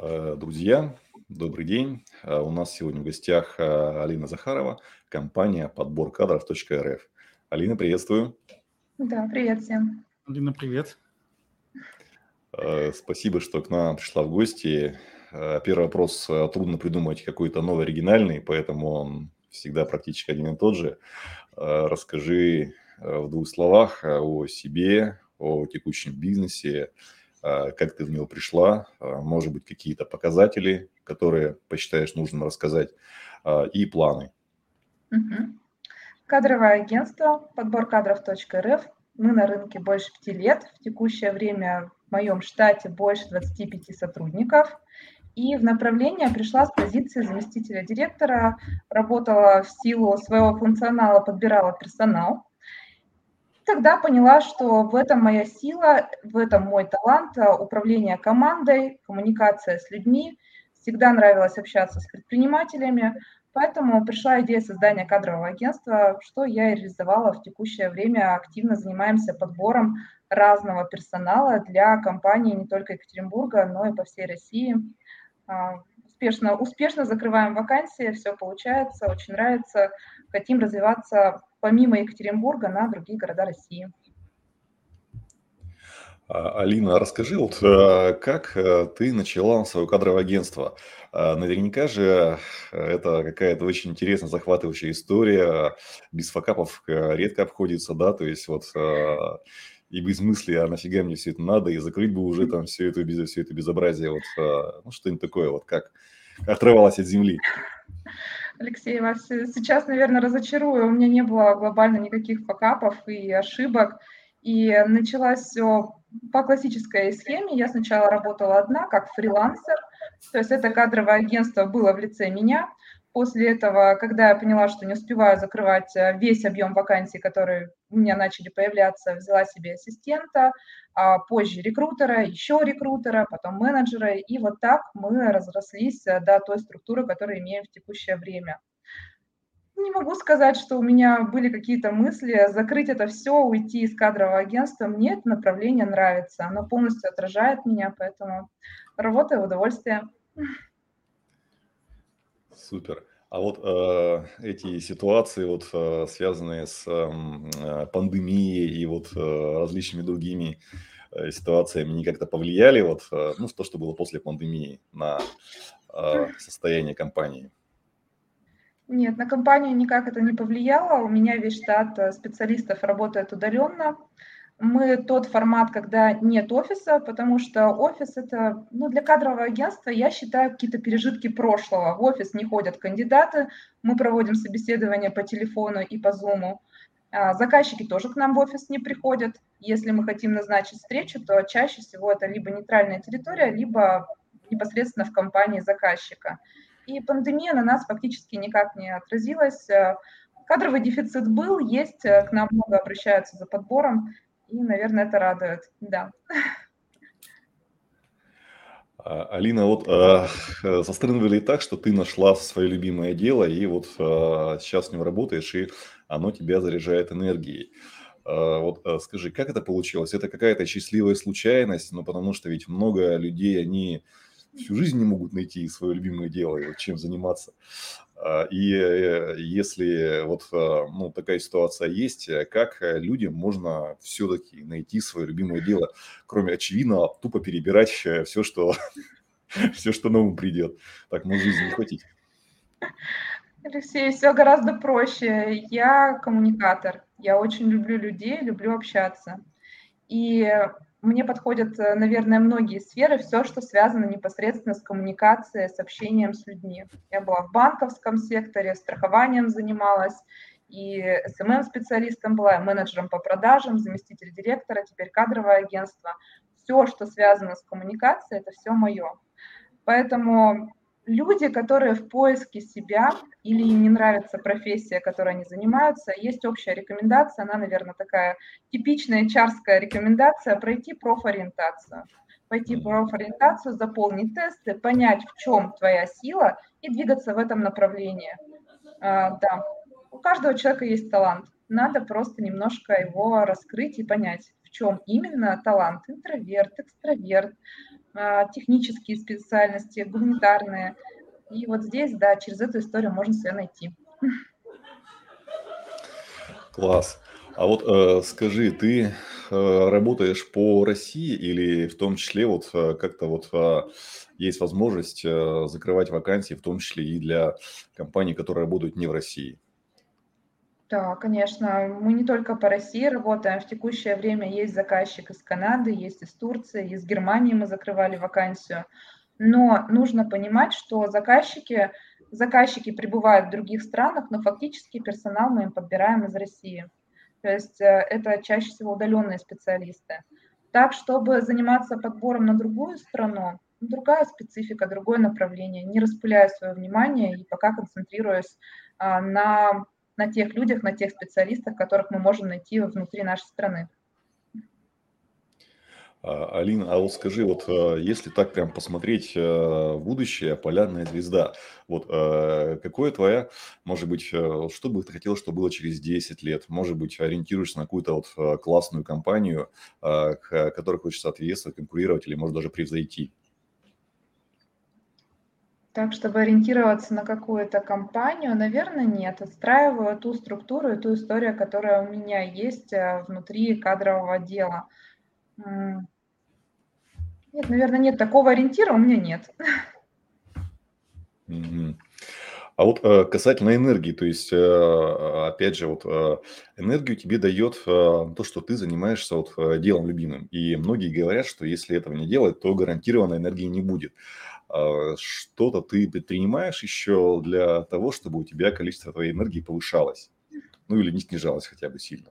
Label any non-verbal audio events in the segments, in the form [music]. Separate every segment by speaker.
Speaker 1: Э, друзья, добрый день. Э, у нас сегодня в гостях э, Алина Захарова, компания подбор кадров.рф. Алина, приветствую.
Speaker 2: Да, привет всем.
Speaker 3: Алина, привет.
Speaker 1: Спасибо, что к нам пришла в гости. Первый вопрос. Трудно придумать какой-то новый оригинальный, поэтому он всегда практически один и тот же. Расскажи в двух словах о себе, о текущем бизнесе, как ты в него пришла, а, может быть, какие-то показатели, которые посчитаешь нужным рассказать, а, и планы.
Speaker 2: Угу. Кадровое агентство, подбор кадров.рф. Мы на рынке больше пяти лет. В текущее время в моем штате больше 25 сотрудников. И в направление пришла с позиции заместителя директора, работала в силу своего функционала, подбирала персонал тогда поняла, что в этом моя сила, в этом мой талант, э, управление командой, коммуникация с людьми. Всегда нравилось общаться с предпринимателями, поэтому пришла идея создания кадрового агентства, что я и реализовала в текущее время. Активно занимаемся подбором разного персонала для компаний не только Екатеринбурга, но и по всей России. А, успешно, успешно закрываем вакансии, все получается, очень нравится. Хотим развиваться помимо Екатеринбурга на другие города России.
Speaker 1: А, Алина, расскажи, вот э, как э, ты начала свое кадровое агентство? А, наверняка же э, это какая-то очень интересная, захватывающая история. Без факапов редко обходится, да, то есть вот и без мысли, а нафига мне все это надо, и закрыть бы уже там все это, все это безобразие, вот, ну, что-нибудь такое, вот как отрывалась от земли. [laughs]
Speaker 2: Алексей, вас сейчас, наверное, разочарую. У меня не было глобально никаких факапов и ошибок. И началось все по классической схеме. Я сначала работала одна, как фрилансер. То есть это кадровое агентство было в лице меня. После этого, когда я поняла, что не успеваю закрывать э, весь объем вакансий, которые у меня начали появляться, взяла себе ассистента, а позже рекрутера, еще рекрутера, потом менеджера, и вот так мы разрослись э, до той структуры, которую имеем в текущее время. Не могу сказать, что у меня были какие-то мысли закрыть это все, уйти из кадрового агентства. Мне это направление нравится, оно полностью отражает меня, поэтому работаю в удовольствие.
Speaker 1: Супер. А вот э, эти ситуации, вот, э, связанные с эм, э, пандемией и вот э, различными другими э, ситуациями, не как-то повлияли вот, э, ну, то, что было после пандемии на э, состояние компании?
Speaker 2: Нет, на компанию никак это не повлияло. У меня весь штат э, специалистов работает удаленно мы тот формат, когда нет офиса, потому что офис это, ну, для кадрового агентства, я считаю, какие-то пережитки прошлого. В офис не ходят кандидаты, мы проводим собеседование по телефону и по зуму. А, заказчики тоже к нам в офис не приходят. Если мы хотим назначить встречу, то чаще всего это либо нейтральная территория, либо непосредственно в компании заказчика. И пандемия на нас фактически никак не отразилась. Кадровый дефицит был, есть, к нам много обращаются за подбором. И, наверное, это радует, да.
Speaker 1: А, Алина, вот э, со стороны выглядит так, что ты нашла свое любимое дело, и вот э, сейчас с ним работаешь, и оно тебя заряжает энергией. Э, вот э, скажи, как это получилось? Это какая-то счастливая случайность? Ну, потому что ведь много людей, они всю жизнь не могут найти свое любимое дело, и вот чем заниматься. А, и э, если вот а, ну, такая ситуация есть, э, как э, людям можно все-таки найти свое любимое дело, кроме очевидно тупо перебирать все, что, [laughs] все, что новым придет. Так может жизнь не хватить.
Speaker 2: Алексей, все гораздо проще. Я коммуникатор. Я очень люблю людей, люблю общаться. И мне подходят, э, наверное, многие сферы, все, что связано непосредственно с коммуникацией, с общением с людьми. Я была в банковском секторе, страхованием занималась, и SMM-специалистом была, и менеджером по продажам, заместитель директора, теперь кадровое агентство. Все, что связано с коммуникацией, это все мое. Поэтому люди, которые в поиске себя или им не нравится профессия, которой они занимаются, есть общая рекомендация, она, наверное, такая типичная чарская рекомендация, пройти профориентацию. Пойти профориентацию, заполнить тесты, понять, в чем твоя сила и двигаться в этом направлении. А, да, у каждого человека есть талант. Надо просто немножко его раскрыть и понять, в чем именно талант. Интроверт, экстраверт, технические специальности, гуманитарные. И вот здесь, да, через эту историю можно себя найти.
Speaker 1: Класс. А вот э, скажи, ты э, работаешь по России или в том числе вот э, как-то вот есть возможность закрывать вакансии, в том числе и для компаний, которые работают не в России?
Speaker 2: Да, конечно. Мы не только по России работаем. В текущее время есть заказчик из Канады, есть из Турции, из Германии мы закрывали вакансию. Но нужно понимать, что заказчики, заказчики пребывают в других странах, но фактически персонал мы им подбираем из России. То есть э, это чаще всего удаленные специалисты. Так, чтобы заниматься подбором на другую страну, другая специфика, другое направление, не распыляя свое внимание и пока концентрируясь а, на, на тех людях, на тех специалистах, которых мы можем найти внутри нашей страны.
Speaker 1: А, Алина, а вот скажи, вот э, если так прям посмотреть э, будущее, полярная звезда, вот э, какое твоя, может быть, что бы ты хотел, чтобы было через 10 лет? Может быть, ориентируешься на какую-то вот классную компанию, к которой хочешь соответствовать, конкурировать или, может, даже превзойти?
Speaker 2: Так, чтобы ориентироваться на какую-то компанию, наверное, нет. Отстраиваю ту структуру и ту историю, которая у меня есть внутри кадрового отдела. Нет, наверное, нет такого ориентира, у меня нет.
Speaker 1: А вот э, касательно энергии, то есть, э, опять же, вот э, энергию тебе дает э, то, что ты занимаешься вот э, делом любимым. И многие говорят, что если этого не делать, то гарантированно энергии не будет. А что-то ты предпринимаешь еще для того, чтобы у тебя количество твоей энергии повышалось? Ну или не снижалось хотя бы сильно?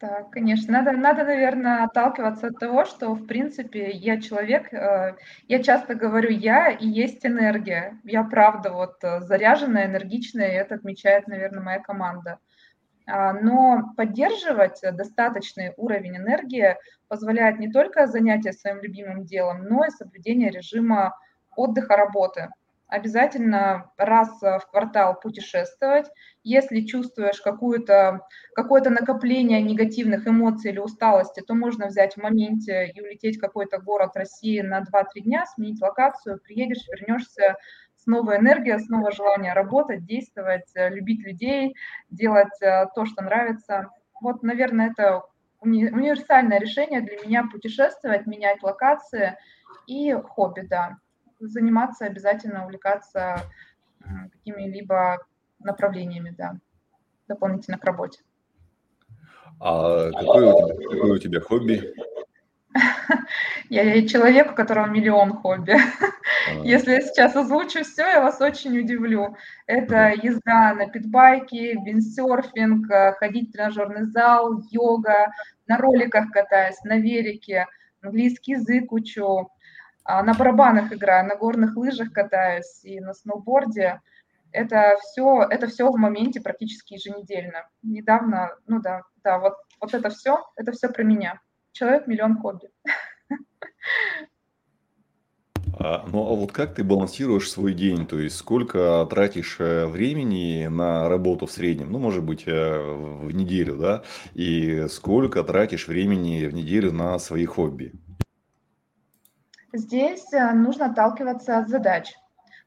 Speaker 2: Так, конечно. Надо, надо, наверное, отталкиваться от того, что, в принципе, я человек, э, я часто говорю, я и есть энергия. Я правда вот э, заряженная, энергичная, и это отмечает, наверное, моя команда. А, но поддерживать достаточный уровень энергии позволяет не только занятие своим любимым делом, но и соблюдение режима отдыха работы обязательно раз в квартал путешествовать. Если чувствуешь какое-то какое накопление негативных эмоций или усталости, то можно взять в моменте и улететь в какой-то город России на 2-3 дня, сменить локацию, приедешь, вернешься с новой энергией, с нового желания работать, действовать, любить людей, делать э, то, что нравится. Вот, наверное, это уни- универсальное решение для меня путешествовать, менять локации и хобби, да заниматься обязательно, увлекаться какими-либо направлениями, да, дополнительно к работе.
Speaker 1: А какое у тебя, какое у тебя хобби? [laughs]
Speaker 2: Я человек, у которого миллион хобби. Если я сейчас озвучу все, я вас очень удивлю. Это езда на питбайке, виндсерфинг, э, ходить в тренажерный зал, йога, на роликах катаюсь, на велике, английский язык учу, а, на барабанах играю, на горных лыжах катаюсь и на сноуборде. Это все, это все в моменте практически еженедельно. Недавно, ну да, да, вот, вот это все, это все про меня. Человек миллион хобби.
Speaker 1: А, ну а вот как ты балансируешь свой день? То есть сколько тратишь э, времени на работу в среднем? Ну, может быть, э, в неделю, да? И сколько тратишь времени в неделю на свои хобби?
Speaker 2: Здесь э, нужно отталкиваться от задач.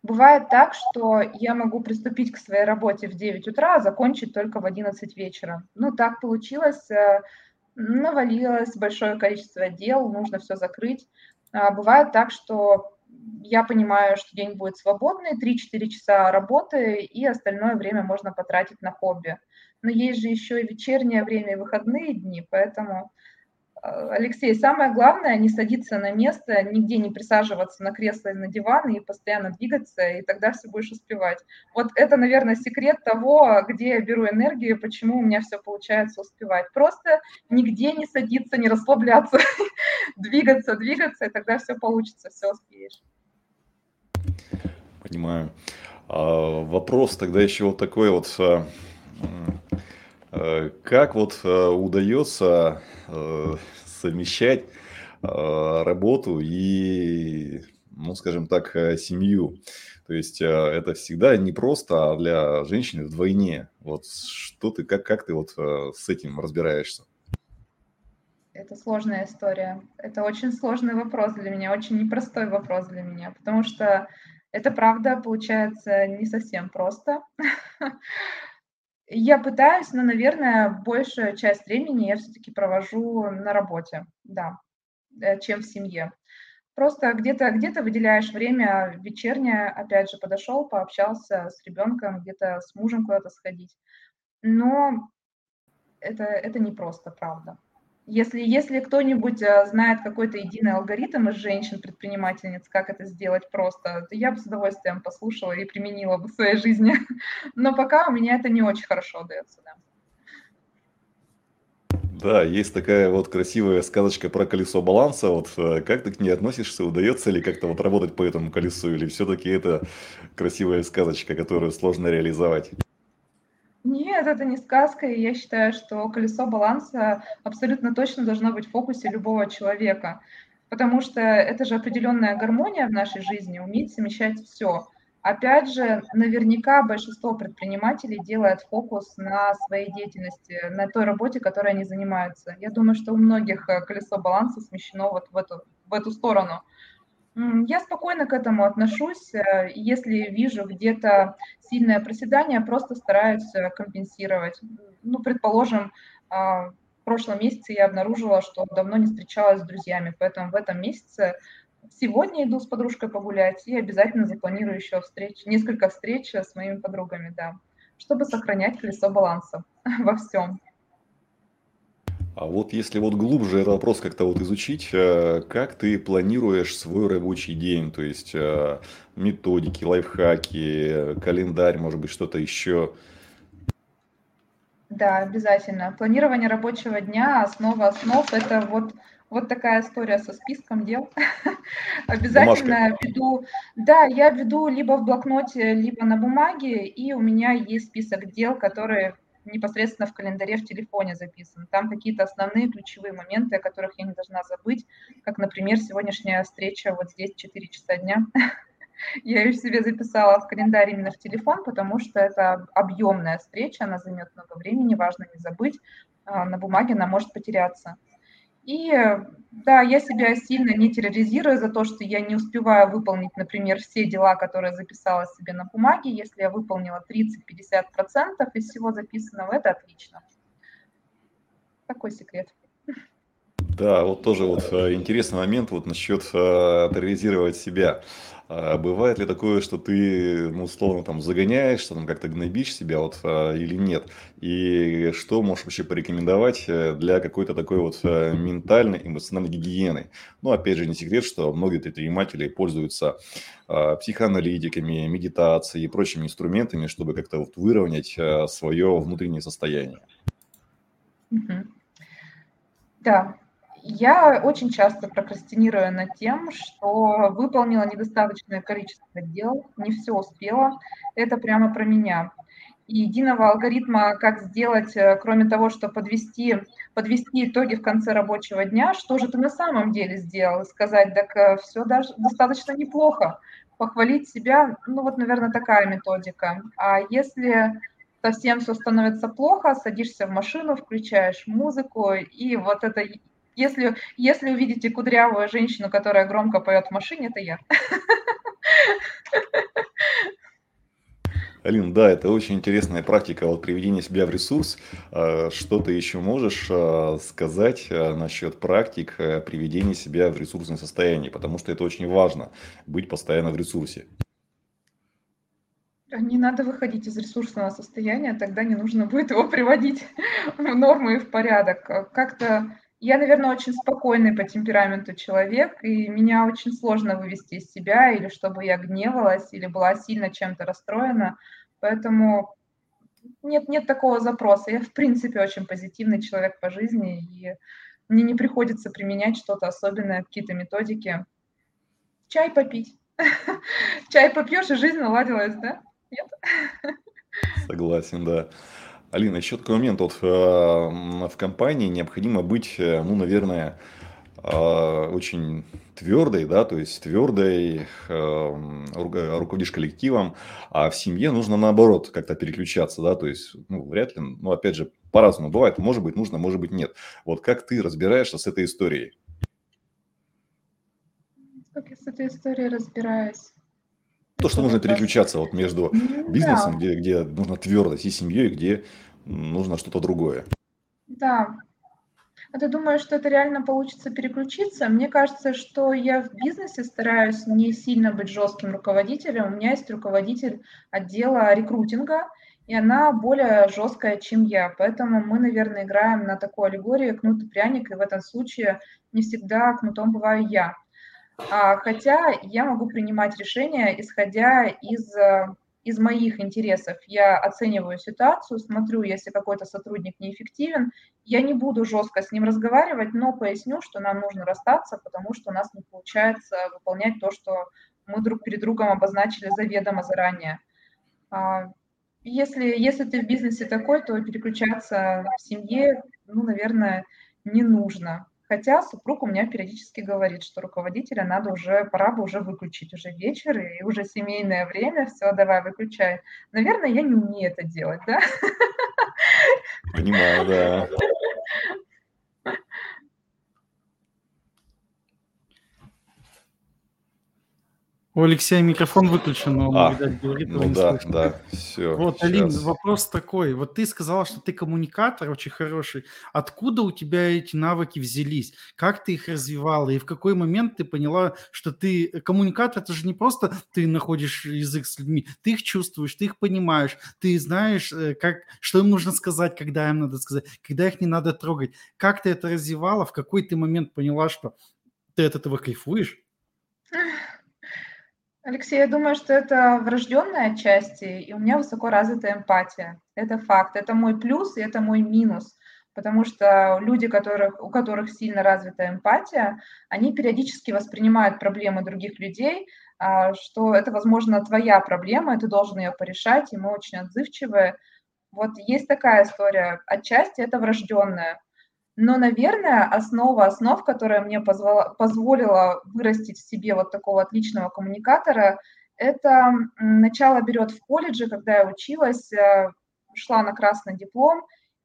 Speaker 2: Бывает так, что я могу приступить к своей работе в 9 утра, а закончить только в 11 вечера. Ну, так получилось, навалилось большое количество дел, нужно все закрыть. А бывает так, что я понимаю, что день будет свободный, 3-4 часа работы, и остальное время можно потратить на хобби. Но есть же еще и вечернее время, и выходные дни, поэтому Алексей, самое главное не садиться на место, нигде не присаживаться на кресло или на диван и постоянно двигаться, и тогда все будешь успевать. Вот это, наверное, секрет того, где я беру энергию, почему у меня все получается успевать. Просто нигде не садиться, не расслабляться, [laughs] двигаться, двигаться, и тогда все получится, все успеешь.
Speaker 1: Понимаю. А, вопрос тогда еще вот такой вот. Э, как вот э, удается э, совмещать работу и, ну, скажем так, семью? То есть это всегда не просто, а для женщины вдвойне. Вот что ты, как, как ты вот с этим разбираешься?
Speaker 2: Это сложная история. Это очень сложный вопрос для меня, очень непростой вопрос для меня, потому что это правда получается не совсем просто. [laughs] Я пытаюсь, но, наверное, большую часть времени я все-таки провожу на работе, да, э, чем в семье. Просто где-то где выделяешь время вечернее, опять же, подошел, пообщался с ребенком, где-то с мужем куда-то сходить. Но это, это не просто, правда. Если, если кто-нибудь э, знает какой-то единый алгоритм из женщин-предпринимательниц, как это сделать просто, то я бы с удовольствием послушала и применила бы в своей жизни. [laughs] Но пока у меня это не очень хорошо дается, да.
Speaker 1: Да, есть такая вот красивая сказочка про колесо баланса. Вот э, как ты к ней относишься? Удается ли как-то вот работать по этому колесу? Или все-таки это красивая сказочка, которую сложно реализовать?
Speaker 2: Нет, это не сказка, и я считаю, что колесо баланса абсолютно точно должно быть в фокусе любого человека, потому что это же определенная гармония в нашей жизни, уметь совмещать все. Опять же, наверняка большинство предпринимателей делает фокус на своей деятельности, на той работе, которой они занимаются. Я думаю, что у многих э, колесо баланса смещено вот в эту, в эту сторону. Я спокойно к этому отношусь. Э, если вижу где-то сильное проседание, просто стараюсь э, компенсировать. Ну, предположим, а, в прошлом месяце я обнаружила, что давно не встречалась с друзьями, поэтому в этом месяце сегодня иду с подружкой погулять и обязательно запланирую еще встреч, несколько встреч с моими подругами, да, чтобы сохранять колесо баланса [laughs] во всем.
Speaker 1: А вот если вот глубже этот вопрос как-то вот изучить, э, как ты планируешь свой рабочий день, то есть э, методики, лайфхаки, календарь, может быть, что-то еще?
Speaker 2: Да, обязательно. Планирование рабочего дня, основа основ, это вот, вот такая история со списком дел. [laughs] Обязательно веду, да, я веду либо в блокноте, либо на бумаге, и у меня есть список дел, которые непосредственно в календаре в телефоне записан. Там какие-то основные ключевые моменты, о которых я не должна забыть, как, например, сегодняшняя встреча вот здесь 4 часа дня. [laughs] Я ее себе записала в календарь именно в телефон, потому что это объемная встреча, она займет много времени, важно не забыть. А, на бумаге она может потеряться. И да, я себя сильно не терроризирую за то, что я не успеваю выполнить, например, все дела, которые записала себе на бумаге. Если я выполнила 30-50% из всего записанного, это отлично. Такой секрет.
Speaker 1: Да, вот тоже вот э, интересный момент вот насчет э, терроризировать себя. А бывает ли такое, что ты, ну, условно, там, загоняешься, там, как-то гнобишь себя, вот, а, или нет? И что можешь вообще порекомендовать э, для какой-то такой вот э, ментальной, эмоциональной гигиены? Ну, опять же, не секрет, что многие предприниматели пользуются а, психоаналитиками, медитацией и прочими инструментами, чтобы как-то вот выровнять а, свое внутреннее состояние.
Speaker 2: Да, я очень часто прокрастинирую над тем, что выполнила недостаточное количество дел, не все успела. Это прямо про меня. И единого алгоритма, как сделать, э, кроме того, что подвести, подвести итоги в конце рабочего дня, что же ты на самом деле сделал, сказать, так э, все даже достаточно неплохо, похвалить себя, ну вот, наверное, такая методика. А если совсем все становится плохо, садишься в машину, включаешь музыку, и вот это если, если увидите кудрявую женщину, которая громко поет в машине, это я.
Speaker 1: Алин, да, это очень интересная практика вот приведения себя в ресурс. А, что ты еще можешь а, сказать а, насчет практик приведения себя в ресурсное состояние? Потому что это очень важно, быть постоянно в ресурсе.
Speaker 2: Не надо выходить из ресурсного состояния, тогда не нужно будет его [laughs] приводить в норму и в порядок. Как-то я, наверное, очень спокойный по темпераменту человек, и меня очень сложно вывести из себя, или чтобы я гневалась, или была сильно чем-то расстроена. Поэтому нет, нет такого запроса. Я, в принципе, очень позитивный человек по жизни, и мне не приходится применять что-то особенное, какие-то методики. Чай попить. [laughs] Чай попьешь, и жизнь наладилась, да? Нет? [laughs]
Speaker 1: Согласен, да. Алина, еще такой момент. Вот э, в компании необходимо быть, э, ну, наверное, а, очень твердой, да, то есть твердой, эм, руководишь коллективом, а в семье нужно наоборот как-то переключаться, да, то есть, ну, вряд ли, ну, опять же, по-разному бывает, может быть, нужно, может быть, нет. Вот как ты разбираешься с этой историей?
Speaker 2: Как я с этой историей разбираюсь?
Speaker 1: То, что нужно переключаться вот между бизнесом, где, где нужно твердость, и семьей, где нужно что-то другое.
Speaker 2: Да, а ты думаешь, что это реально получится переключиться? Мне кажется, что я в бизнесе стараюсь не сильно быть жестким руководителем. У меня есть руководитель отдела рекрутинга, и она более жесткая, чем я. Поэтому мы, наверное, играем на такой аллегории кнут и пряник, и в этом случае не всегда кнутом бываю я. А, хотя я могу принимать решения, исходя из э, из моих интересов я оцениваю ситуацию, смотрю, если какой-то сотрудник неэффективен, я не буду жестко с ним разговаривать, но поясню, что нам нужно расстаться, потому что у нас не получается выполнять то, что мы друг перед другом обозначили заведомо заранее. А, если, если ты в бизнесе такой, то переключаться в семье, ну, наверное, не нужно. Хотя супруг у меня периодически говорит, что руководителя надо уже, пора бы уже выключить, уже вечер и уже семейное время, все, давай, выключай. Наверное, я не умею это делать, да?
Speaker 1: Понимаю, да.
Speaker 3: У Алексея микрофон выключен, но он,
Speaker 1: А,
Speaker 3: видать, говорит,
Speaker 1: ну
Speaker 3: не
Speaker 1: да,
Speaker 3: слышно.
Speaker 1: да, все,
Speaker 3: Вот, Алин,
Speaker 1: сейчас.
Speaker 3: вопрос такой. Вот ты сказала, что ты коммуникатор очень хороший. Откуда у тебя эти навыки взялись? Как ты их развивала? И в какой момент ты поняла, что ты коммуникатор? Это же не просто ты находишь язык с людьми. Ты их чувствуешь, ты их понимаешь, ты знаешь, э, как, что им нужно сказать, когда им надо сказать, когда их не надо трогать. Как ты это развивала? В какой ты момент поняла, что ты от этого кайфуешь?
Speaker 2: Алексей, я думаю, что это врожденная отчасти, и у меня высоко развитая эмпатия. Это факт. Это мой плюс, и это мой минус. Потому что люди, которых, у которых сильно развита эмпатия, они периодически воспринимают проблемы других людей, а, что это, возможно, твоя проблема, и ты должен ее порешать, и мы очень отзывчивые. Вот есть такая история. Отчасти это врожденная. Но, наверное, основа основ, которая мне позвола, позволила вырастить в себе вот такого отличного коммуникатора, это начало берет в колледже, когда я училась, э, шла на красный диплом,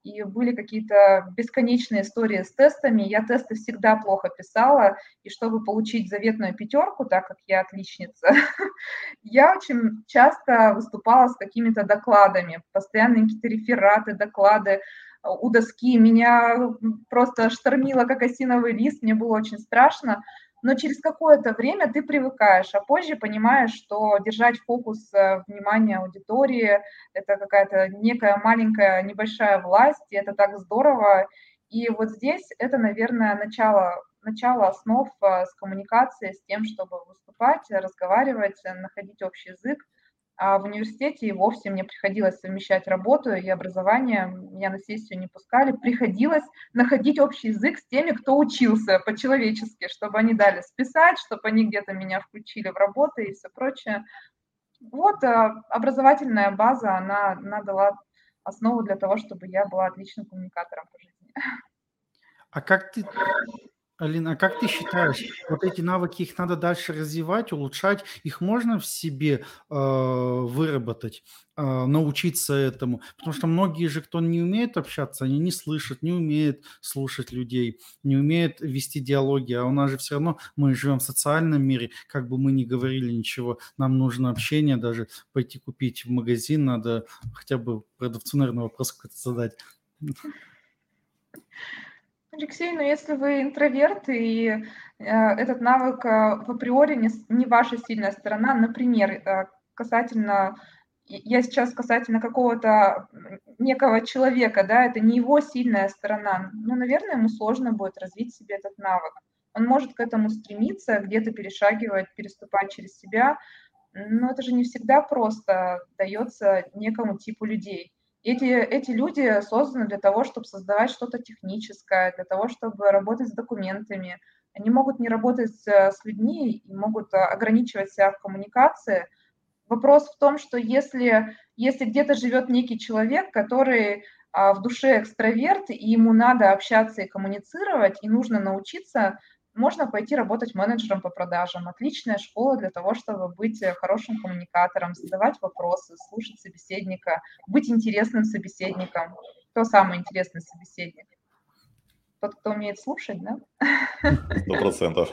Speaker 2: и были какие-то бесконечные истории с тестами. Я тесты всегда плохо писала, и чтобы получить заветную пятерку, так как я отличница, [laughs] я очень часто выступала с какими-то докладами, постоянно какие-то рефераты, доклады, у доски, меня просто штормило, как осиновый лист, мне было очень страшно, но через какое-то время ты привыкаешь, а позже понимаешь, что держать фокус э, внимания аудитории – это какая-то некая маленькая небольшая власть, и это так здорово. И вот здесь это, наверное, начало, начало основ э, с коммуникацией, с тем, чтобы выступать, разговаривать, находить общий язык – а в университете и вовсе мне приходилось совмещать работу и образование. Меня на сессию не пускали. Приходилось находить общий язык с теми, кто учился по-человечески, чтобы они дали списать, чтобы они где-то меня включили в работу и все прочее. Вот а, образовательная база, она, она дала основу для того, чтобы я была отличным коммуникатором по жизни.
Speaker 3: А как ты Алина, а как ты считаешь, вот эти навыки, их надо дальше развивать, улучшать, их можно в себе э, выработать, э, научиться этому? Потому что многие же, кто не умеет общаться, они не слышат, не умеют слушать людей, не умеют вести диалоги, а у нас же все равно, мы живем в социальном мире, как бы мы ни говорили ничего, нам нужно общение, даже пойти купить в магазин, надо хотя бы продавцу, наверное, вопрос какой-то задать.
Speaker 2: Алексей, но если вы интроверт, и э, этот навык э, в априори не, не ваша сильная сторона, например, э, касательно, я сейчас касательно какого-то некого человека, да, это не его сильная сторона, ну, наверное, ему сложно будет развить себе этот навык. Он может к этому стремиться, где-то перешагивать, переступать через себя, но это же не всегда просто дается некому типу людей. Эти, эти люди созданы для того, чтобы создавать что-то техническое, для того, чтобы работать с документами. Они могут не работать с людьми и могут а, ограничивать себя в коммуникации. Вопрос в том, что если, если где-то живет некий человек, который а, в душе экстраверт, и ему надо общаться и коммуницировать, и нужно научиться можно пойти работать менеджером по продажам. Отличная школа для того, чтобы быть хорошим коммуникатором, задавать вопросы, слушать собеседника, быть интересным собеседником. Кто самый интересный собеседник? Тот, кто умеет слушать, да?
Speaker 1: Сто процентов.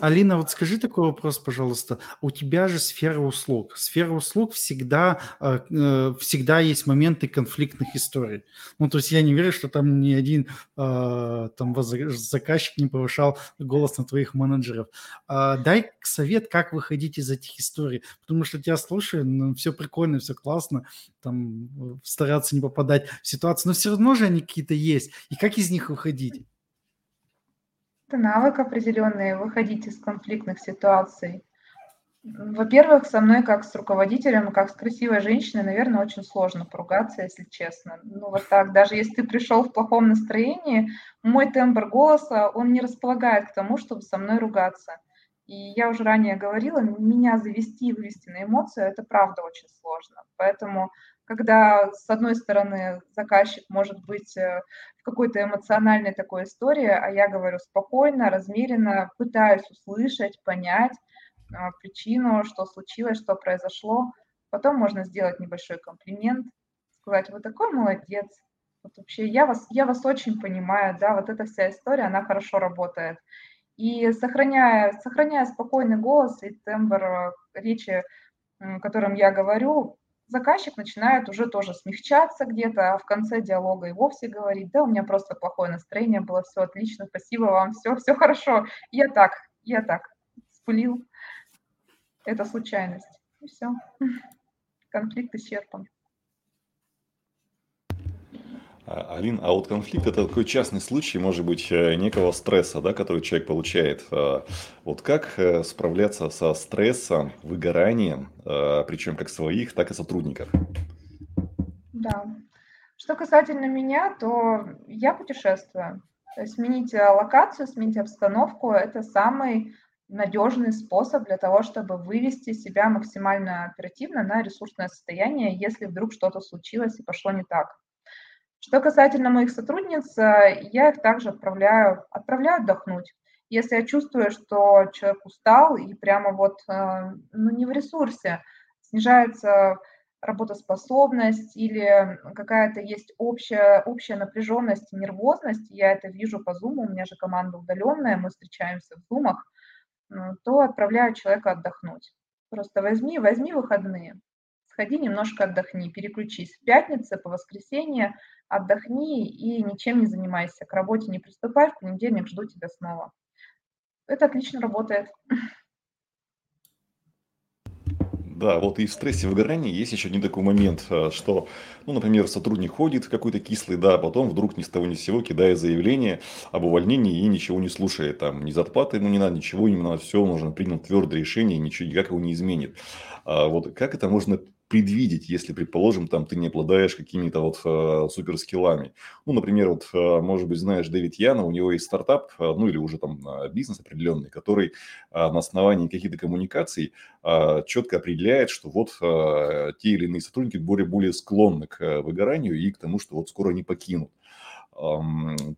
Speaker 3: Алина, вот скажи такой вопрос, пожалуйста. У тебя же сфера услуг. Сфера услуг всегда, э, э, всегда есть моменты конфликтных историй. Ну, то есть я не верю, что там ни один э, там заказчик не повышал голос на твоих менеджеров. А, дай совет, как выходить из этих историй. Потому что тебя слушаю, ну, все прикольно, все классно, там стараться не попадать в ситуацию, но все равно же они какие-то есть. И как из них выходить?
Speaker 2: Это навык определенный, выходить из конфликтных ситуаций. Во-первых, со мной как с руководителем, как с красивой женщиной, наверное, очень сложно поругаться, если честно. Ну вот так, даже если ты пришел в плохом настроении, мой тембр голоса, он не располагает к тому, чтобы со мной ругаться. И я уже ранее говорила, меня завести и вывести на эмоцию, это правда очень сложно. Поэтому когда с одной стороны заказчик может быть э, в какой-то эмоциональной такой истории, а я говорю спокойно, размеренно, пытаюсь услышать, понять а, причину, что случилось, что произошло. Потом можно сделать небольшой комплимент, сказать, вы такой молодец, вот вообще я вас, я вас очень понимаю, да, вот эта вся история, она хорошо работает. И сохраняя, сохраняя спокойный голос и тембр э, речи, которым я говорю, заказчик начинает уже тоже смягчаться где-то, а в конце диалога и вовсе говорить, да, у меня просто плохое настроение было, все отлично, спасибо вам, все, все хорошо. Я так, я так, спылил. Это случайность. И все. Конфликт исчерпан.
Speaker 1: Алин, а вот конфликт это такой частный случай, может быть, э, некого стресса, да, который человек получает. А, вот как э, справляться со стрессом, выгоранием, а, причем как своих, так и сотрудников?
Speaker 2: Да. Что касательно меня, то я путешествую. Сменить э, локацию, сменить обстановку – это самый надежный способ для того, чтобы вывести себя максимально оперативно на ресурсное состояние, если вдруг что-то случилось и пошло не так. Что касательно моих сотрудниц, э, я их также отправляю, отправляю отдохнуть. Если я чувствую, что человек устал и прямо вот э, ну, не в ресурсе, снижается работоспособность или какая-то есть общая, общая напряженность нервозность, я это вижу по Zoom, у меня же команда удаленная, мы встречаемся в Zoom, то отправляю человека отдохнуть. Просто возьми, возьми выходные, сходи немножко отдохни, переключись. В пятницу по воскресенье отдохни и ничем не занимайся. К работе не приступай, в понедельник жду тебя снова. Это отлично работает.
Speaker 1: Да, вот и в стрессе выгорании есть еще один такой момент, э, что, ну, например, сотрудник ходит какой-то кислый, да, а потом вдруг ни с того ни с сего кидает заявление об увольнении и ничего не слушает, там, ни зарплаты ему не надо, ничего надо, все, он уже принял твердое решение, ничего никак его не изменит. А вот как это можно предвидеть, если, предположим, там ты не обладаешь какими-то вот э, суперскиллами. Ну, например, вот, э, может быть, знаешь Дэвид Яна, у него есть стартап, э, ну, или уже там э, бизнес определенный, который э, на основании каких-то коммуникаций э, четко определяет, что вот э, те или иные сотрудники более, более склонны к э, выгоранию и к тому, что вот скоро не покинут.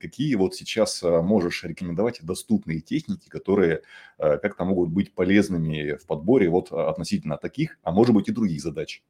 Speaker 1: Какие вот сейчас а, можешь рекомендовать доступные техники, которые а, как-то могут быть полезными в подборе вот а, относительно таких, а может быть и других задач?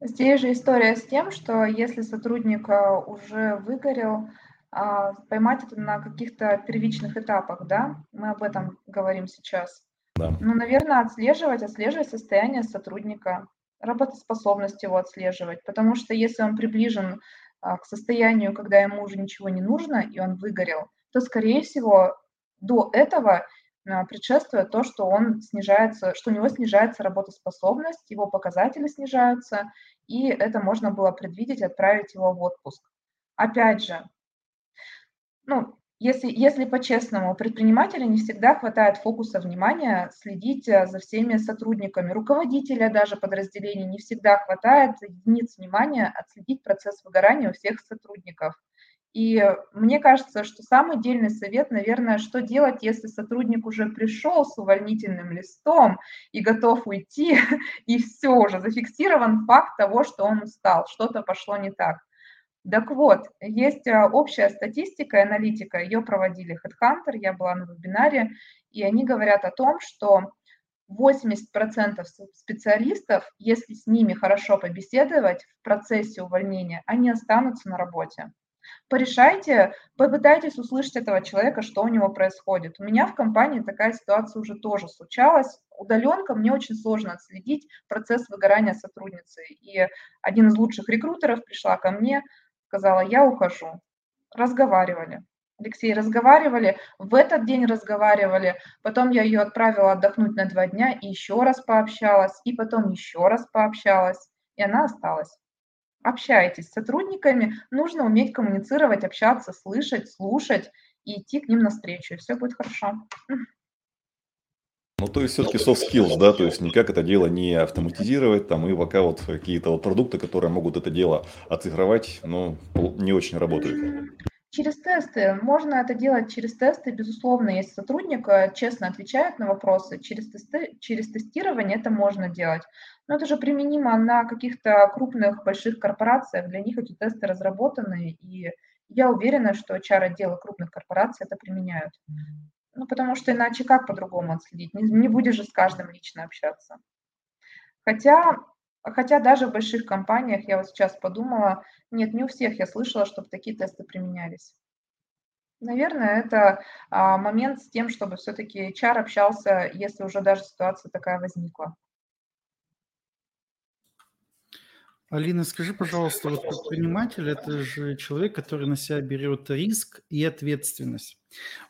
Speaker 2: Здесь же история с тем, что если сотрудник уже выгорел, поймать это на каких-то первичных этапах, да, мы об этом говорим сейчас. Да. Ну, наверное, отслеживать, отслеживать состояние сотрудника, работоспособность его отслеживать, потому что если он приближен а, к состоянию, когда ему уже ничего не нужно, и он выгорел, то, скорее всего, до этого а, предшествует то, что он снижается, что у него снижается работоспособность, его показатели снижаются, и это можно было предвидеть, отправить его в отпуск. Опять же, ну, если, если по-честному, предпринимателя не всегда хватает фокуса внимания следить э, за всеми сотрудниками, руководителя даже подразделений не всегда хватает единиц внимания отследить процесс выгорания у всех сотрудников. И мне кажется, что самый дельный совет, наверное, что делать, если сотрудник уже пришел с увольнительным листом и готов уйти, [laughs] и все уже зафиксирован факт того, что он устал, что-то пошло не так. Так вот, есть а, общая статистика и аналитика, ее проводили HeadHunter, я была на вебинаре, и они говорят о том, что 80% специалистов, если с ними хорошо побеседовать в процессе увольнения, они останутся на работе. Порешайте, попытайтесь услышать этого человека, что у него происходит. У меня в компании такая ситуация уже тоже случалась. Удаленка мне очень сложно отследить процесс выгорания сотрудницы. И один из лучших рекрутеров пришла ко мне, сказала, я ухожу. Разговаривали. Алексей, разговаривали, в этот день разговаривали, потом я ее отправила отдохнуть на два дня и еще раз пообщалась, и потом еще раз пообщалась, и она осталась. Общайтесь с сотрудниками, нужно уметь коммуницировать, общаться, слышать, слушать и идти к ним навстречу, и все будет хорошо.
Speaker 1: Ну, то есть все-таки soft skills, да, то есть никак это дело не автоматизировать, там, и пока вот какие-то вот продукты, которые могут это дело отыгрывать, ну, не очень работают.
Speaker 2: Через тесты. Можно это делать через тесты, безусловно, если сотрудник э, честно отвечает на вопросы, через, тесты, через тестирование это можно делать. Но это же применимо на каких-то крупных, больших корпорациях, для них эти тесты разработаны, и я уверена, что HR-отделы крупных корпораций это применяют. Ну, потому что иначе как по-другому отследить? Не, не будешь же с каждым лично общаться. Хотя, хотя даже в больших компаниях, я вот сейчас подумала, нет, не у всех я слышала, чтобы такие тесты применялись. Наверное, это а, момент с тем, чтобы все-таки HR общался, если уже даже ситуация такая возникла.
Speaker 3: Алина, скажи, пожалуйста, вот предприниматель– это же человек, который на себя берет риск и ответственность.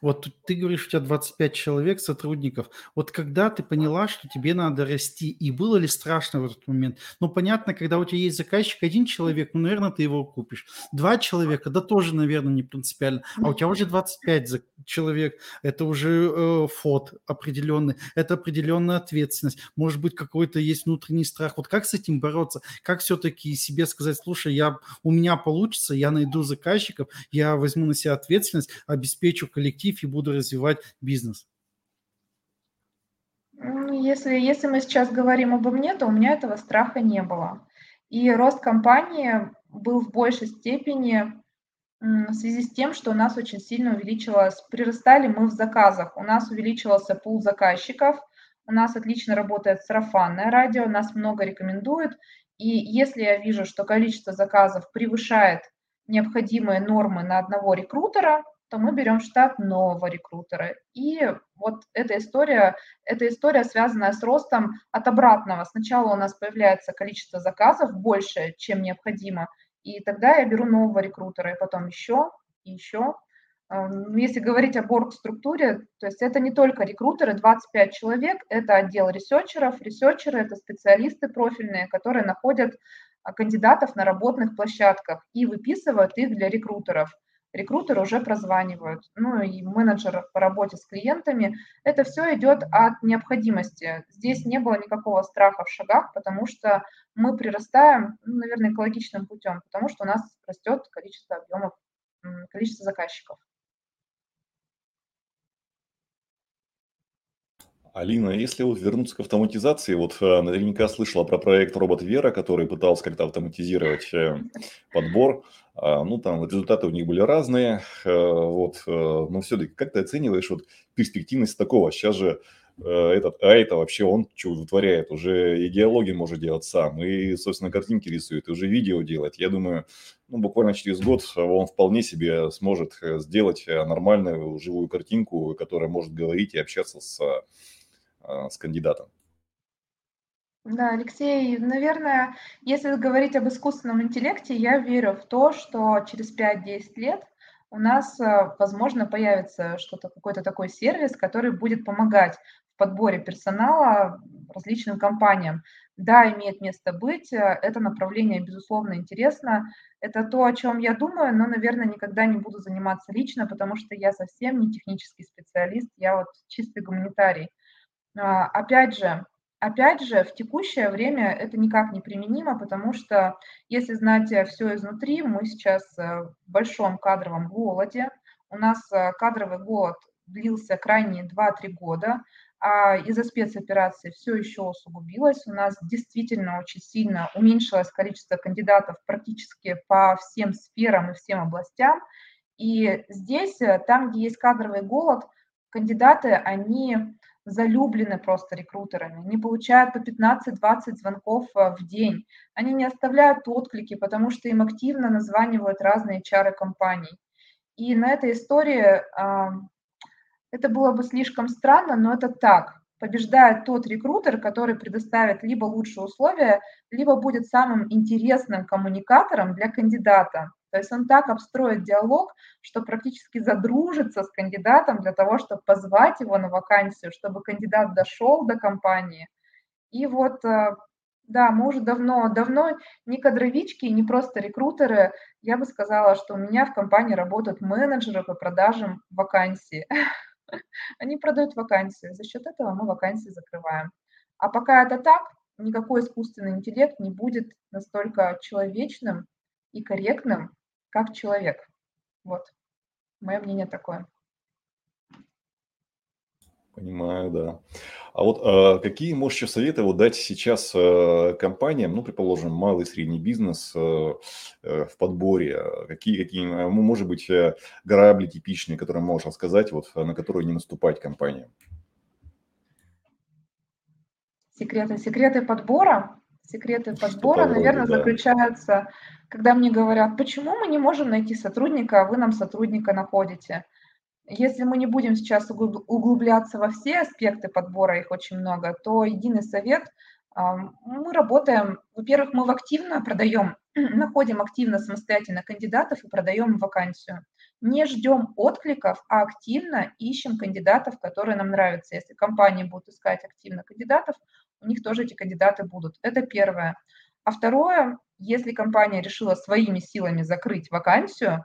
Speaker 3: Вот ты говоришь, у тебя 25 человек, сотрудников. Вот когда ты поняла, что тебе надо расти, и было ли страшно в этот момент? Ну, понятно, когда у тебя есть заказчик, один человек, ну, наверное, ты его купишь. Два человека, да тоже, наверное, не принципиально. А у тебя уже 25 человек, это уже э, фот определенный, это определенная ответственность. Может быть, какой-то есть внутренний страх. Вот как с этим бороться? Как все-таки себе сказать, слушай, я, у меня получится, я найду заказчиков, я возьму на себя ответственность, обеспечу коллектив и буду развивать бизнес?
Speaker 2: Ну, если, если мы сейчас говорим обо мне, то у меня этого страха не было. И рост компании был в большей степени в связи с тем, что у нас очень сильно увеличилось, прирастали мы в заказах, у нас увеличился пул заказчиков, у нас отлично работает сарафанное радио, нас много рекомендуют, и если я вижу, что количество заказов превышает необходимые нормы на одного рекрутера, то мы берем штат нового рекрутера. И вот эта история, эта история, связанная с ростом от обратного. Сначала у нас появляется количество заказов больше, чем необходимо, и тогда я беру нового рекрутера, и потом еще, и еще. Эм, если говорить об орг-структуре, то есть это не только рекрутеры, 25 человек, это отдел ресерчеров. Ресерчеры – это специалисты профильные, которые находят а, кандидатов на работных площадках и выписывают их для рекрутеров – рекрутеры уже прозванивают, ну и менеджеры по работе с клиентами. Это все идет от необходимости. Здесь не было никакого страха в шагах, потому что мы прирастаем, ну, наверное, экологичным путем, потому что у нас растет количество объемов, количество заказчиков.
Speaker 1: Алина, если вот вернуться к автоматизации, вот э, наверняка слышала про проект робот Вера, который пытался как-то автоматизировать э, подбор. А, ну, там результаты у них были разные, э, вот, но все-таки как ты оцениваешь вот перспективность такого? Сейчас же этот а это вообще он что вытворяет, уже и геологи может делать сам, и, собственно, картинки рисует, и уже видео делает. Я думаю, ну, буквально через год он вполне себе сможет сделать нормальную живую картинку, которая может говорить и общаться с с кандидатом.
Speaker 2: Да, Алексей, наверное, если говорить об искусственном интеллекте, я верю в то, что через 5-10 лет у нас, а, возможно, появится что-то, какой-то такой сервис, который будет помогать в подборе персонала различным компаниям. Да, имеет место быть, а, это направление, безусловно, интересно. Это то, о чем я думаю, но, наверное, никогда не буду заниматься лично, потому что я совсем не технический специалист, я вот чистый гуманитарий. А, опять же, опять же, в текущее время это никак не применимо, потому что если знать все изнутри, мы сейчас э, в большом кадровом голоде. У нас э, кадровый голод длился крайние 2-3 года. а из-за спецоперации все еще усугубилось. У нас действительно очень сильно уменьшилось количество кандидатов практически по всем сферам и всем областям. И здесь, э, там, где есть кадровый голод, кандидаты, они залюблены просто рекрутерами, не получают по 15-20 звонков э, в день, они не оставляют отклики, потому что им активно названивают разные чары компаний. И на этой истории это было бы слишком странно, но это так. Побеждает тот рекрутер, который предоставит либо лучшие условия, либо будет самым интересным коммуникатором для кандидата. То есть он так обстроит диалог, что практически задружится с кандидатом для того, чтобы позвать его на вакансию, чтобы кандидат дошел до компании. И вот, э, да, мы уже давно, давно не кадровички, не просто рекрутеры. Я бы сказала, что у меня в компании работают менеджеры по продажам вакансий. [laughs] Они продают вакансии, за счет этого мы вакансии закрываем. А пока это так, никакой искусственный интеллект не будет настолько человечным и корректным, как человек. Вот. Мое мнение такое.
Speaker 1: Понимаю, да. А вот э, какие можешь еще советы вот дать сейчас э, компаниям, ну, предположим, малый и средний бизнес э, э, в подборе? Какие, какие, э, может быть, э, грабли типичные, которые можешь рассказать, вот, на которые не наступать компаниям?
Speaker 2: Секреты, секреты подбора? Секреты подбора, вроде, наверное, да. заключаются, когда мне говорят, почему мы не можем найти сотрудника, а вы нам сотрудника находите. Если мы не будем сейчас углубляться во все аспекты подбора, их очень много, то единый совет мы работаем, во-первых, мы активно продаем, [clears throat] находим активно самостоятельно кандидатов и продаем вакансию. Не ждем откликов, а активно ищем кандидатов, которые нам нравятся. Если компании будут искать активно кандидатов, у них тоже эти кандидаты будут. Это первое. А второе, если компания решила своими силами закрыть вакансию,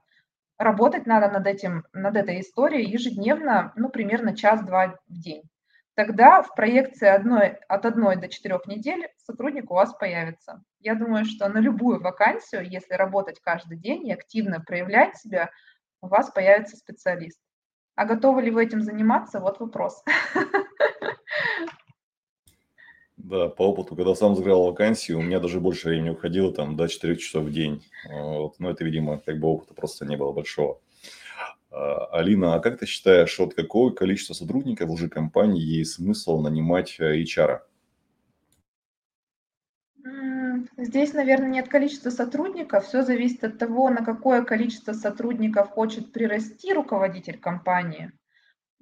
Speaker 2: работать надо над, этим, над этой историей ежедневно, ну, примерно час-два в день. Тогда в проекции одной, от одной до четырех недель сотрудник у вас появится. Я думаю, что на любую вакансию, если работать каждый день и активно проявлять себя, у вас появится специалист. А готовы ли вы этим заниматься? Вот вопрос. [laughs]
Speaker 1: Да, по опыту, когда сам заграл вакансию, у меня даже больше времени уходило, там, до 4 часов в день. Вот. Но это, видимо, как бы опыта просто не было большого. А, Алина, а как ты считаешь, вот какое количество сотрудников уже компании есть смысл нанимать HR?
Speaker 2: Здесь, наверное, нет количества сотрудников. Все зависит от того, на какое количество сотрудников хочет прирасти руководитель компании.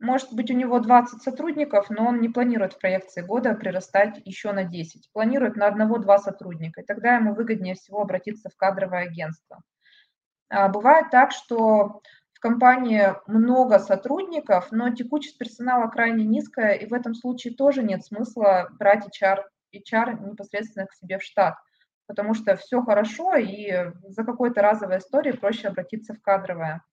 Speaker 2: Может быть, у него 20 сотрудников, но он не планирует в проекции года прирастать еще на 10. Планирует на одного-два сотрудника. И тогда ему выгоднее всего обратиться в кадровое агентство. А, бывает так, что в компании много сотрудников, но текучесть персонала крайне низкая, и в этом случае тоже нет смысла брать HR, HR непосредственно к себе в штат, потому что все хорошо, и за какой-то разовой историей проще обратиться в кадровое.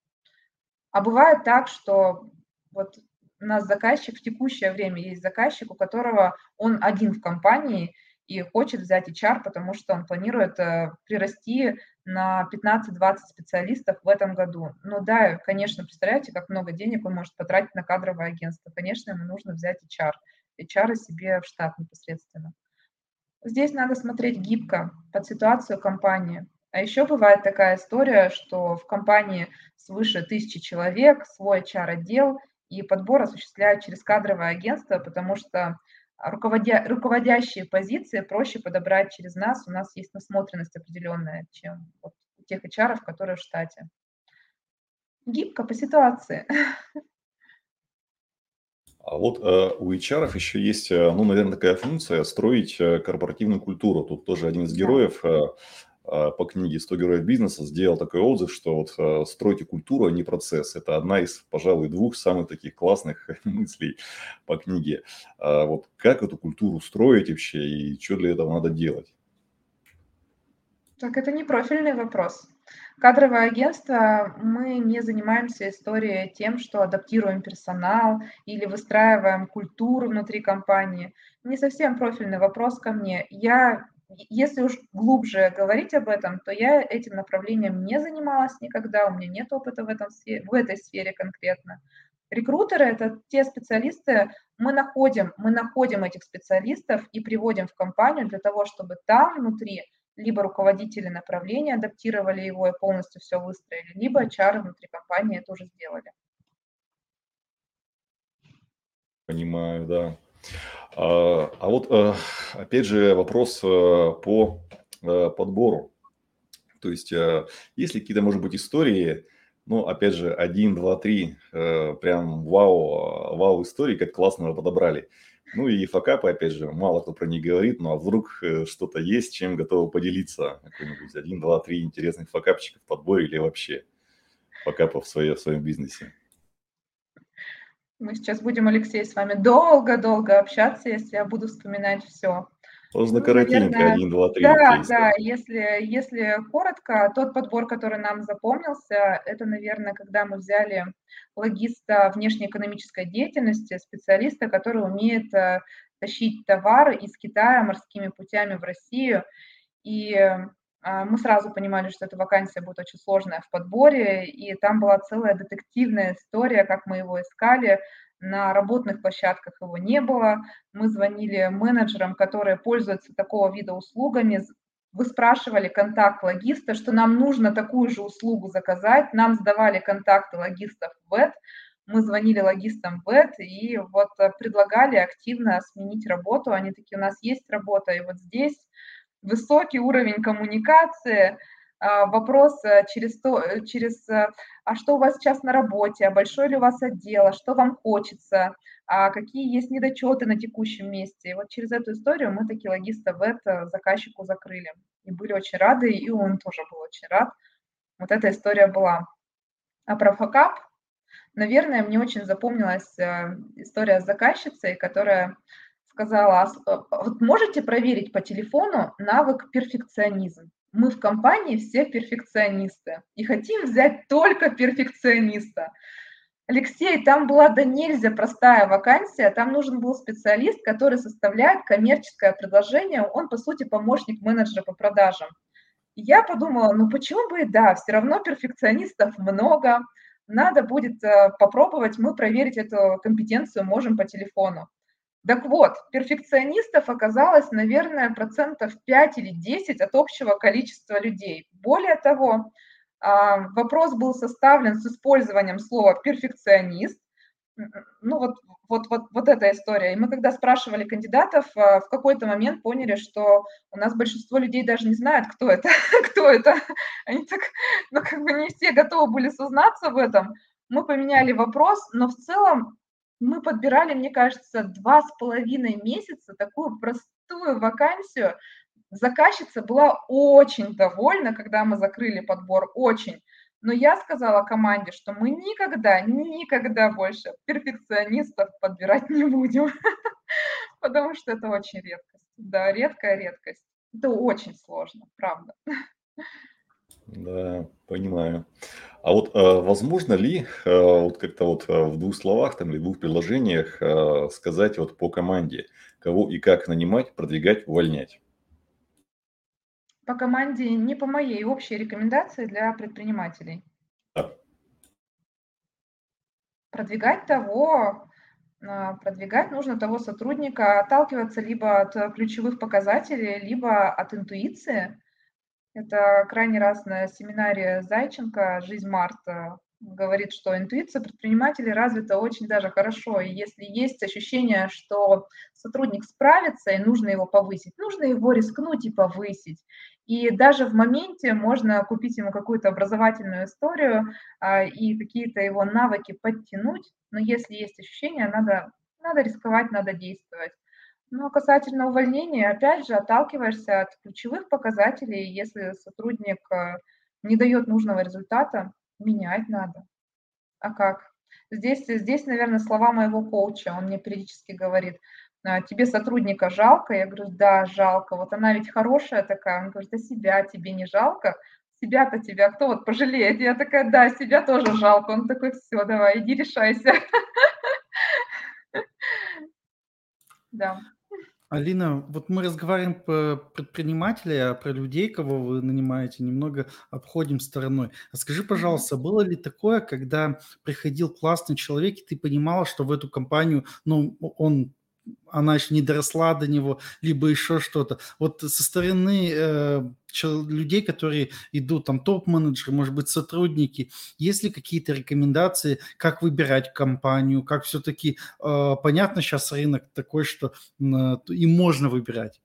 Speaker 2: А бывает так, что вот у нас заказчик в текущее время есть заказчик, у которого он один в компании и хочет взять HR, потому что он планирует э, прирасти на 15-20 специалистов в этом году. Ну да, конечно, представляете, как много денег он может потратить на кадровое агентство. Конечно, ему нужно взять HR, HR себе в штат непосредственно. Здесь надо смотреть гибко под ситуацию компании. А еще бывает такая история, что в компании свыше тысячи человек, свой HR-отдел, и подбор осуществляют через кадровое агентство, потому что руководя, руководящие позиции проще подобрать через нас. У нас есть насмотренность определенная, чем вот у тех HR, которые в штате. Гибко по ситуации.
Speaker 1: А вот э, у HR еще есть, э, ну, наверное, такая функция строить э, корпоративную культуру. Тут тоже один из героев э, по книге «100 героев бизнеса» сделал такой отзыв, что вот а, стройте культуру, а не процесс. Это одна из, пожалуй, двух самых таких классных [laughs] мыслей по книге. Вот как эту культуру строить вообще и что для этого надо делать?
Speaker 2: Так, это не профильный вопрос. Кадровое агентство, мы не занимаемся историей тем, что адаптируем персонал или выстраиваем культуру внутри компании. Не совсем профильный вопрос ко мне. Я если уж глубже говорить об этом, то я этим направлением не занималась никогда, у меня нет опыта в, этом, в этой сфере конкретно. Рекрутеры – это те специалисты, мы находим, мы находим этих специалистов и приводим в компанию для того, чтобы там внутри либо руководители направления адаптировали его и полностью все выстроили, либо HR внутри компании это уже сделали.
Speaker 1: Понимаю, да. А, а вот э, опять же вопрос э, по э, подбору. То есть, есть ли какие-то, может быть, истории, ну, опять же, один, два, три, прям вау, вау истории, как классно вы подобрали. Ну и факапы, опять же, мало кто про них говорит, ну а вдруг что-то есть, чем готовы поделиться? Какой-нибудь один, два, три интересных факапчика в подборе или вообще факапов в, своей, в своем бизнесе?
Speaker 2: Мы сейчас будем, Алексей, с вами долго-долго общаться, если я буду вспоминать все.
Speaker 1: Можно ну, коротенько, наверное, один, два, три.
Speaker 2: Да, да, если, если коротко, тот подбор, который нам запомнился, это, наверное, когда мы взяли логиста внешнеэкономической деятельности, специалиста, который умеет э, тащить товары из Китая морскими путями в Россию. И мы сразу понимали, что эта вакансия будет очень сложная в подборе, и там была целая детективная история, как мы его искали. На работных площадках его не было. Мы звонили менеджерам, которые пользуются такого вида услугами, вы спрашивали контакт логиста, что нам нужно такую же услугу заказать, нам сдавали контакты логистов в ВЭТ, мы звонили логистам в ВЭТ и вот предлагали активно сменить работу. Они такие, у нас есть работа, и вот здесь высокий уровень коммуникации, а, вопрос э, через то, э, через, э, а что у вас сейчас на работе, а большой ли у вас отдел, а что вам хочется, а какие есть недочеты на текущем месте. Вот через эту историю мы такие логиста в это заказчику закрыли. И были очень рады, и он тоже был очень рад. Вот эта история была. А про факап, наверное, мне очень запомнилась история с заказчицей, которая сказала, «А а вот можете проверить по телефону навык перфекционизм? Мы в компании все перфекционисты и хотим взять только перфекциониста. Алексей, там была да нельзя простая вакансия, там нужен был специалист, который составляет коммерческое предложение, он, по сути, помощник менеджера по продажам. Я подумала, ну почему бы и да, все равно перфекционистов много, надо будет э, попробовать, мы проверить эту компетенцию можем по телефону. Так вот, перфекционистов оказалось, наверное, процентов 5 или 10 от общего количества людей. Более того, а, вопрос был составлен с использованием слова «перфекционист». Ну вот, вот, вот, вот эта история. И мы когда спрашивали кандидатов, а, в какой-то момент поняли, что у нас большинство людей даже не знают, кто это, [laughs] кто это. Они так, ну как бы не все готовы были сознаться в этом. Мы поменяли вопрос, но в целом мы подбирали, мне кажется, два с половиной месяца такую простую вакансию. Заказчица была очень довольна, когда мы закрыли подбор, очень. Но я сказала команде, что мы никогда, никогда больше перфекционистов подбирать не будем, [laughs] потому что это очень редкость. Да, редкая редкость. Это очень сложно, правда.
Speaker 1: Да, понимаю. А вот э, возможно ли э, вот как-то вот э, в двух словах там или в двух предложениях э, сказать вот по команде, кого и как нанимать, продвигать, увольнять?
Speaker 2: По команде, не по моей общей рекомендации для предпринимателей.
Speaker 1: Да.
Speaker 2: Продвигать того, э, продвигать нужно того сотрудника, отталкиваться либо от ключевых показателей, либо от интуиции. Это крайне раз на семинаре Зайченко «Жизнь Марта» говорит, что интуиция предпринимателей развита очень даже хорошо. И если есть ощущение, что сотрудник справится и нужно его повысить, нужно его рискнуть и повысить. И даже в моменте можно купить ему какую-то образовательную историю а, и какие-то его навыки подтянуть, но если есть ощущение, надо, надо рисковать, надо действовать. Ну, касательно увольнения, опять же, отталкиваешься от ключевых показателей. Если сотрудник э, не дает нужного результата, менять надо. А как? Здесь, здесь, наверное, слова моего коуча. Он мне периодически говорит, «А, тебе сотрудника жалко? Я говорю, да, жалко. Вот она ведь хорошая такая. Он говорит, а себя тебе не жалко? Себя-то тебя кто вот пожалеет? Я такая, да, себя тоже жалко. Он такой, все, давай, иди решайся. [laughs] Да.
Speaker 3: Алина, вот мы разговариваем про предпринимателей, а про людей, кого вы нанимаете, немного обходим стороной. А скажи, пожалуйста, было ли такое, когда приходил классный человек, и ты понимала, что в эту компанию, ну, он она еще не доросла до него, либо еще что-то. Вот со стороны э, людей, которые идут, там топ-менеджеры, может быть, сотрудники, есть ли какие-то рекомендации, как выбирать компанию, как все-таки, э, понятно, сейчас рынок такой, что э, им можно выбирать,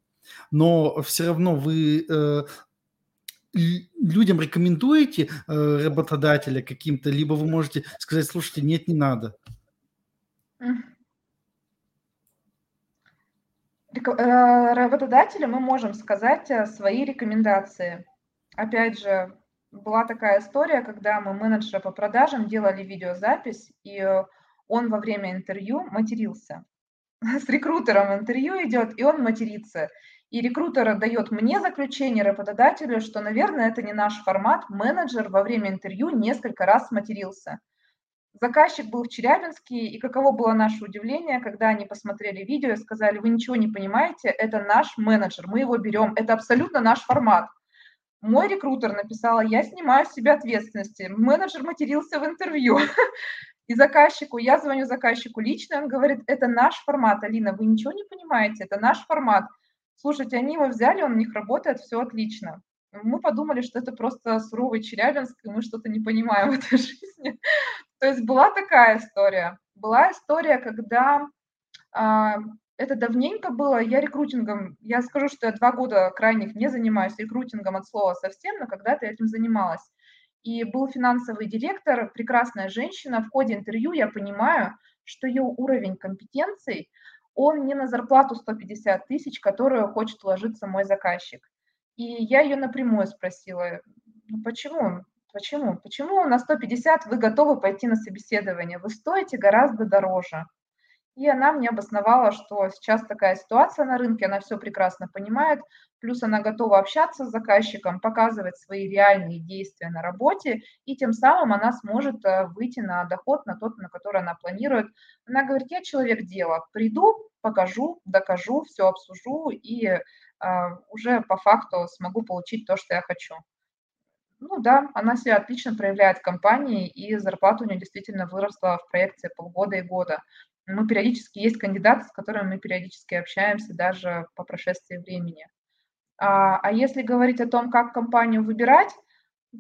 Speaker 3: но все равно вы э, людям рекомендуете э, работодателя каким-то, либо вы можете сказать, слушайте, нет, не надо.
Speaker 2: Э, работодателю мы можем сказать э, свои рекомендации. Опять же, была такая история, когда мы менеджера по продажам делали видеозапись, и он во время интервью матерился. [laughs] С рекрутером интервью идет, и он матерится. И рекрутер дает мне заключение работодателю, что, наверное, это не наш формат. Менеджер во время интервью несколько раз матерился. Заказчик был в Челябинске, и каково было наше удивление, когда они посмотрели видео и сказали, вы ничего не понимаете, это наш менеджер, мы его берем, это абсолютно наш формат. Мой рекрутер написала, я снимаю с себя ответственности. Менеджер матерился в интервью. [laughs] И заказчику, я звоню заказчику лично, он говорит, это наш формат, Алина, вы ничего не понимаете, это наш формат. Слушайте, они его взяли, он у них работает, все отлично. Мы подумали, что это просто суровый Челябинск, и мы что-то не понимаем [laughs] в этой жизни. То есть была такая история. Была история, когда а, это давненько было, я рекрутингом, я скажу, что я два года крайних не занимаюсь рекрутингом от слова совсем, но когда-то я этим занималась. И был финансовый директор, прекрасная женщина. В ходе интервью я понимаю, что ее уровень компетенций, он не на зарплату 150 тысяч, которую хочет вложиться мой заказчик. И я ее напрямую спросила, ну почему? Почему? Почему на 150 вы готовы пойти на собеседование? Вы стоите гораздо дороже. И она мне обосновала, что сейчас такая ситуация на рынке, она все прекрасно понимает, плюс она готова общаться с заказчиком, показывать свои реальные действия на работе, и тем самым она сможет э, выйти на доход, на тот, на который она планирует. Она говорит, я человек дела, приду, покажу, докажу, все обсужу, и уже по факту смогу получить то, что я хочу. Ну да, она себя отлично проявляет в компании, и зарплата у нее действительно выросла в проекции полгода и года. Мы периодически, есть кандидаты, с которыми мы периодически общаемся даже по прошествии времени. А, а если говорить о том, как компанию выбирать,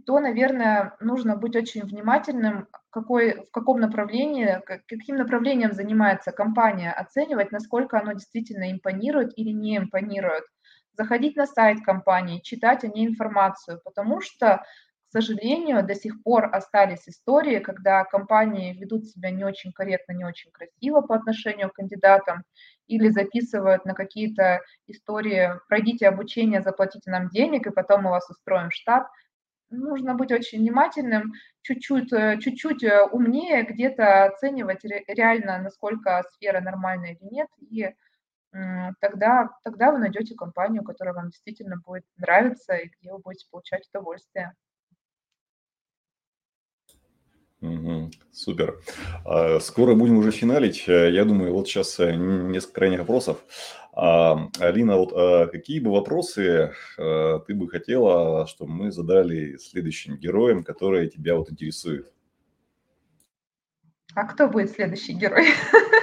Speaker 2: то, наверное, нужно быть очень внимательным, какой, в каком направлении, каким направлением занимается компания, оценивать, насколько оно действительно импонирует или не импонирует заходить на сайт компании, читать о ней информацию, потому что, к сожалению, до сих пор остались истории, когда компании ведут себя не очень корректно, не очень красиво по отношению к кандидатам или записывают на какие-то истории «пройдите обучение, заплатите нам денег, и потом мы вас устроим в штат». Нужно быть очень внимательным, чуть-чуть, э, чуть-чуть э, умнее где-то оценивать реально, насколько сфера нормальная или нет, и тогда, тогда вы найдете компанию, которая вам действительно будет нравиться и где вы будете получать удовольствие.
Speaker 1: Угу, супер. А, скоро будем уже финалить. Э, я думаю, вот сейчас э, несколько крайних вопросов. А, Алина, вот а, какие бы вопросы ты бы хотела, чтобы мы задали следующим героям, которые тебя вот интересуют?
Speaker 2: А кто будет следующий герой? [laughs]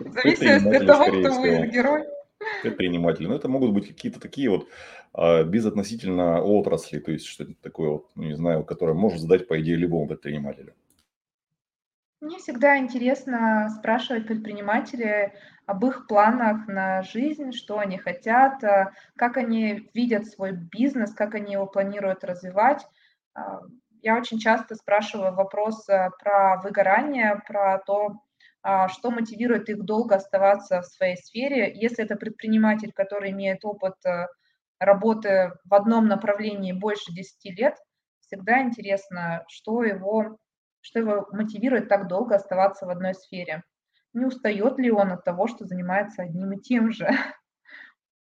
Speaker 2: Зависит от того, кто будет герой.
Speaker 1: Предприниматели. Но это могут быть какие-то такие вот а, безотносительно отрасли, то есть что-то такое вот, ну, не знаю, которое может задать, по идее, любому предпринимателю.
Speaker 2: Мне всегда интересно спрашивать предпринимателей об их планах на жизнь, что они хотят, а, как они видят свой бизнес, как они его планируют развивать. А, я очень часто спрашиваю вопрос про выгорание, про то, что мотивирует их долго оставаться в своей сфере. Если это предприниматель, который имеет опыт э, работы в одном направлении больше 10 лет, всегда интересно, что его, что его мотивирует так долго оставаться в одной сфере. Не устает ли он от того, что занимается одним и тем же? [laughs]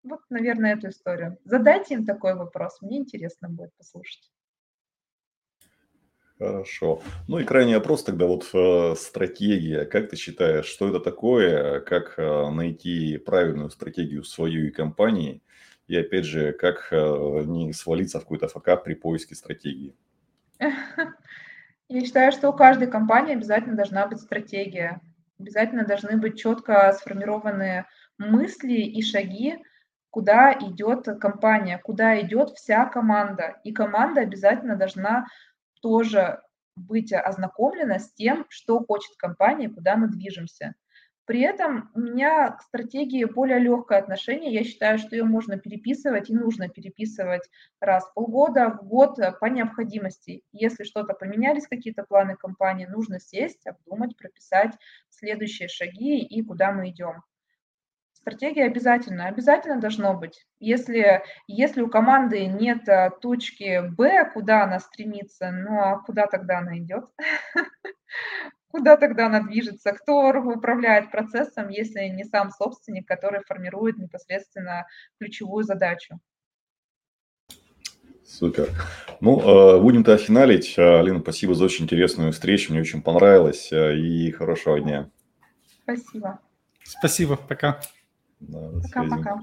Speaker 2: Вот, наверное, эту историю. Задайте им такой вопрос, мне интересно будет послушать.
Speaker 1: Хорошо. Ну и крайний вопрос тогда вот э, стратегия. Как ты считаешь, что это такое? Как э, найти правильную стратегию свою и компании? И опять же, как э, не свалиться в какой-то факап при поиске стратегии? [laughs]
Speaker 2: Я считаю, что у каждой компании обязательно должна быть стратегия. Обязательно должны быть четко сформированы мысли и шаги, куда идет компания, куда идет вся команда. И команда обязательно должна тоже быть ознакомлена с тем, что хочет компания, куда мы движемся. При этом у меня к стратегии более легкое отношение. Я считаю, что ее можно переписывать и нужно переписывать раз в полгода, в год по необходимости. Если что-то поменялись, какие-то планы компании, нужно сесть, обдумать, прописать следующие шаги и куда мы идем. Стратегия обязательно, обязательно должно быть. Если, если у команды нет а, точки Б, куда она стремится, ну а куда тогда она идет? [laughs] Куда тогда она движется? Кто управляет процессом, если не сам собственник, который формирует непосредственно ключевую задачу?
Speaker 1: Супер. Ну, а, будем тогда финалить. А, Алина, спасибо за очень интересную встречу. Мне очень понравилось. И хорошего дня.
Speaker 2: Спасибо.
Speaker 3: Спасибо. Пока.
Speaker 1: Да, Пока-пока.